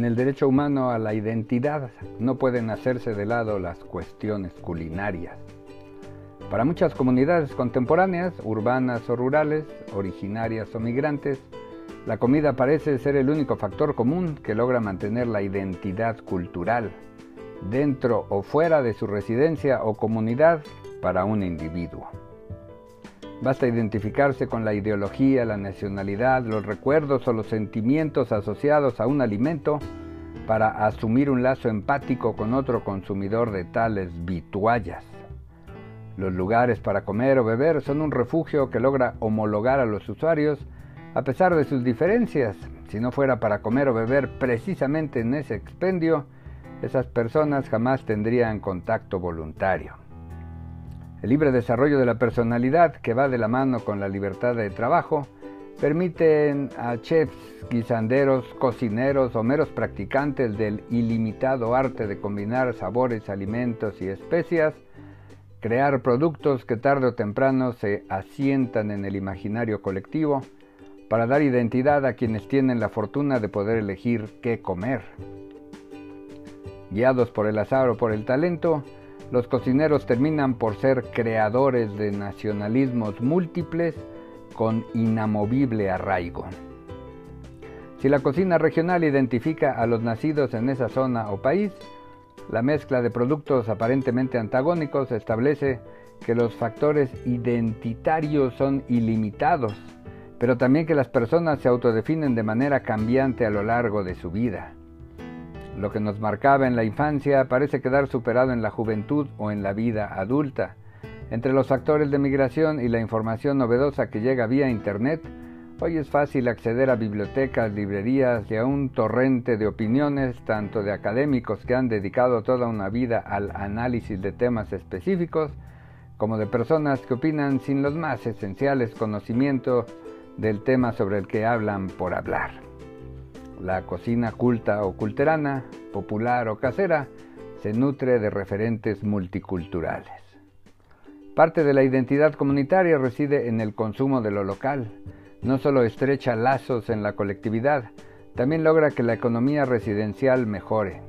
En el derecho humano a la identidad no pueden hacerse de lado las cuestiones culinarias. Para muchas comunidades contemporáneas, urbanas o rurales, originarias o migrantes, la comida parece ser el único factor común que logra mantener la identidad cultural, dentro o fuera de su residencia o comunidad para un individuo. Basta identificarse con la ideología, la nacionalidad, los recuerdos o los sentimientos asociados a un alimento para asumir un lazo empático con otro consumidor de tales vituallas. Los lugares para comer o beber son un refugio que logra homologar a los usuarios a pesar de sus diferencias. Si no fuera para comer o beber precisamente en ese expendio, esas personas jamás tendrían contacto voluntario. El libre desarrollo de la personalidad, que va de la mano con la libertad de trabajo, permiten a chefs, guisanderos, cocineros o meros practicantes del ilimitado arte de combinar sabores, alimentos y especias, crear productos que tarde o temprano se asientan en el imaginario colectivo para dar identidad a quienes tienen la fortuna de poder elegir qué comer. Guiados por el azar o por el talento, los cocineros terminan por ser creadores de nacionalismos múltiples con inamovible arraigo. Si la cocina regional identifica a los nacidos en esa zona o país, la mezcla de productos aparentemente antagónicos establece que los factores identitarios son ilimitados, pero también que las personas se autodefinen de manera cambiante a lo largo de su vida. Lo que nos marcaba en la infancia parece quedar superado en la juventud o en la vida adulta. Entre los factores de migración y la información novedosa que llega vía Internet, hoy es fácil acceder a bibliotecas, librerías y a un torrente de opiniones, tanto de académicos que han dedicado toda una vida al análisis de temas específicos, como de personas que opinan sin los más esenciales conocimientos del tema sobre el que hablan por hablar. La cocina culta o culterana, popular o casera, se nutre de referentes multiculturales. Parte de la identidad comunitaria reside en el consumo de lo local. No solo estrecha lazos en la colectividad, también logra que la economía residencial mejore.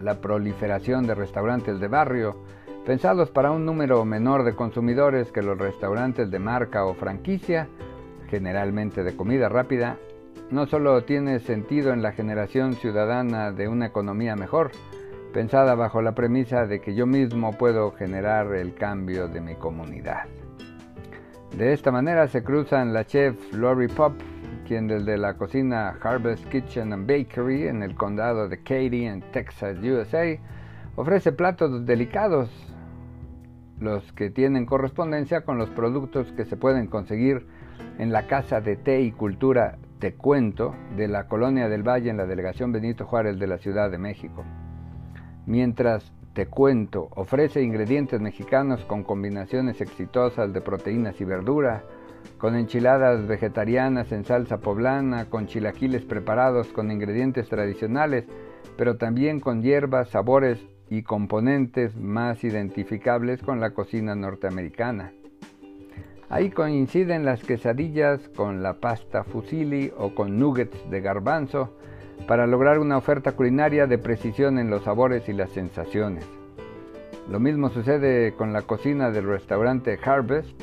La proliferación de restaurantes de barrio, pensados para un número menor de consumidores que los restaurantes de marca o franquicia, generalmente de comida rápida, no solo tiene sentido en la generación ciudadana de una economía mejor, pensada bajo la premisa de que yo mismo puedo generar el cambio de mi comunidad. De esta manera se cruzan la chef Lori Pop, quien desde la cocina Harvest Kitchen and Bakery en el condado de Katy, en Texas, USA, ofrece platos delicados, los que tienen correspondencia con los productos que se pueden conseguir en la Casa de Té y Cultura te cuento de la Colonia del Valle en la delegación Benito Juárez de la Ciudad de México. Mientras Te Cuento ofrece ingredientes mexicanos con combinaciones exitosas de proteínas y verdura, con enchiladas vegetarianas en salsa poblana, con chilaquiles preparados con ingredientes tradicionales, pero también con hierbas, sabores y componentes más identificables con la cocina norteamericana. Ahí coinciden las quesadillas con la pasta fusilli o con nuggets de garbanzo para lograr una oferta culinaria de precisión en los sabores y las sensaciones. Lo mismo sucede con la cocina del restaurante Harvest,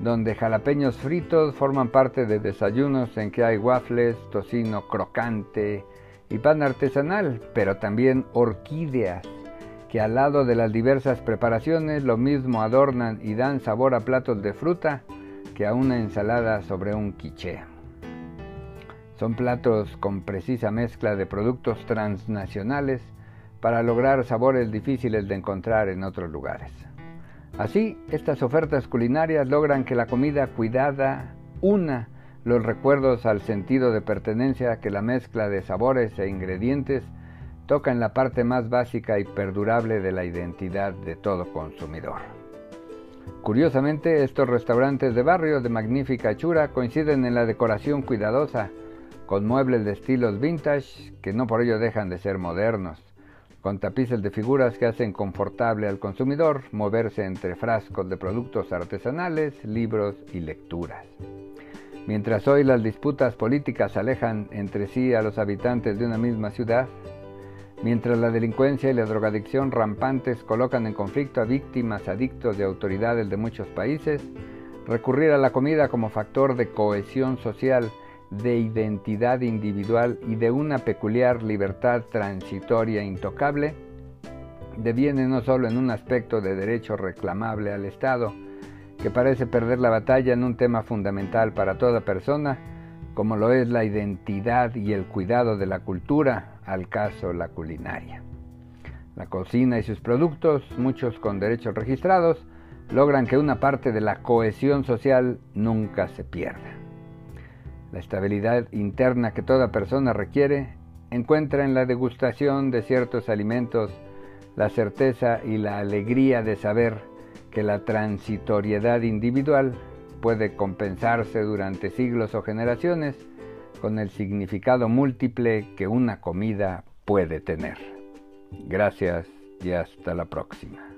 donde jalapeños fritos forman parte de desayunos en que hay waffles, tocino crocante y pan artesanal, pero también orquídeas que al lado de las diversas preparaciones lo mismo adornan y dan sabor a platos de fruta que a una ensalada sobre un quiché. Son platos con precisa mezcla de productos transnacionales para lograr sabores difíciles de encontrar en otros lugares. Así, estas ofertas culinarias logran que la comida cuidada una los recuerdos al sentido de pertenencia que la mezcla de sabores e ingredientes toca en la parte más básica y perdurable de la identidad de todo consumidor. Curiosamente, estos restaurantes de barrio de magnífica hechura coinciden en la decoración cuidadosa, con muebles de estilos vintage que no por ello dejan de ser modernos, con tapices de figuras que hacen confortable al consumidor moverse entre frascos de productos artesanales, libros y lecturas. Mientras hoy las disputas políticas alejan entre sí a los habitantes de una misma ciudad, mientras la delincuencia y la drogadicción rampantes colocan en conflicto a víctimas, adictos de autoridades de muchos países, recurrir a la comida como factor de cohesión social, de identidad individual y de una peculiar libertad transitoria intocable, deviene no solo en un aspecto de derecho reclamable al Estado, que parece perder la batalla en un tema fundamental para toda persona, como lo es la identidad y el cuidado de la cultura, al caso la culinaria. La cocina y sus productos, muchos con derechos registrados, logran que una parte de la cohesión social nunca se pierda. La estabilidad interna que toda persona requiere encuentra en la degustación de ciertos alimentos la certeza y la alegría de saber que la transitoriedad individual puede compensarse durante siglos o generaciones con el significado múltiple que una comida puede tener. Gracias y hasta la próxima.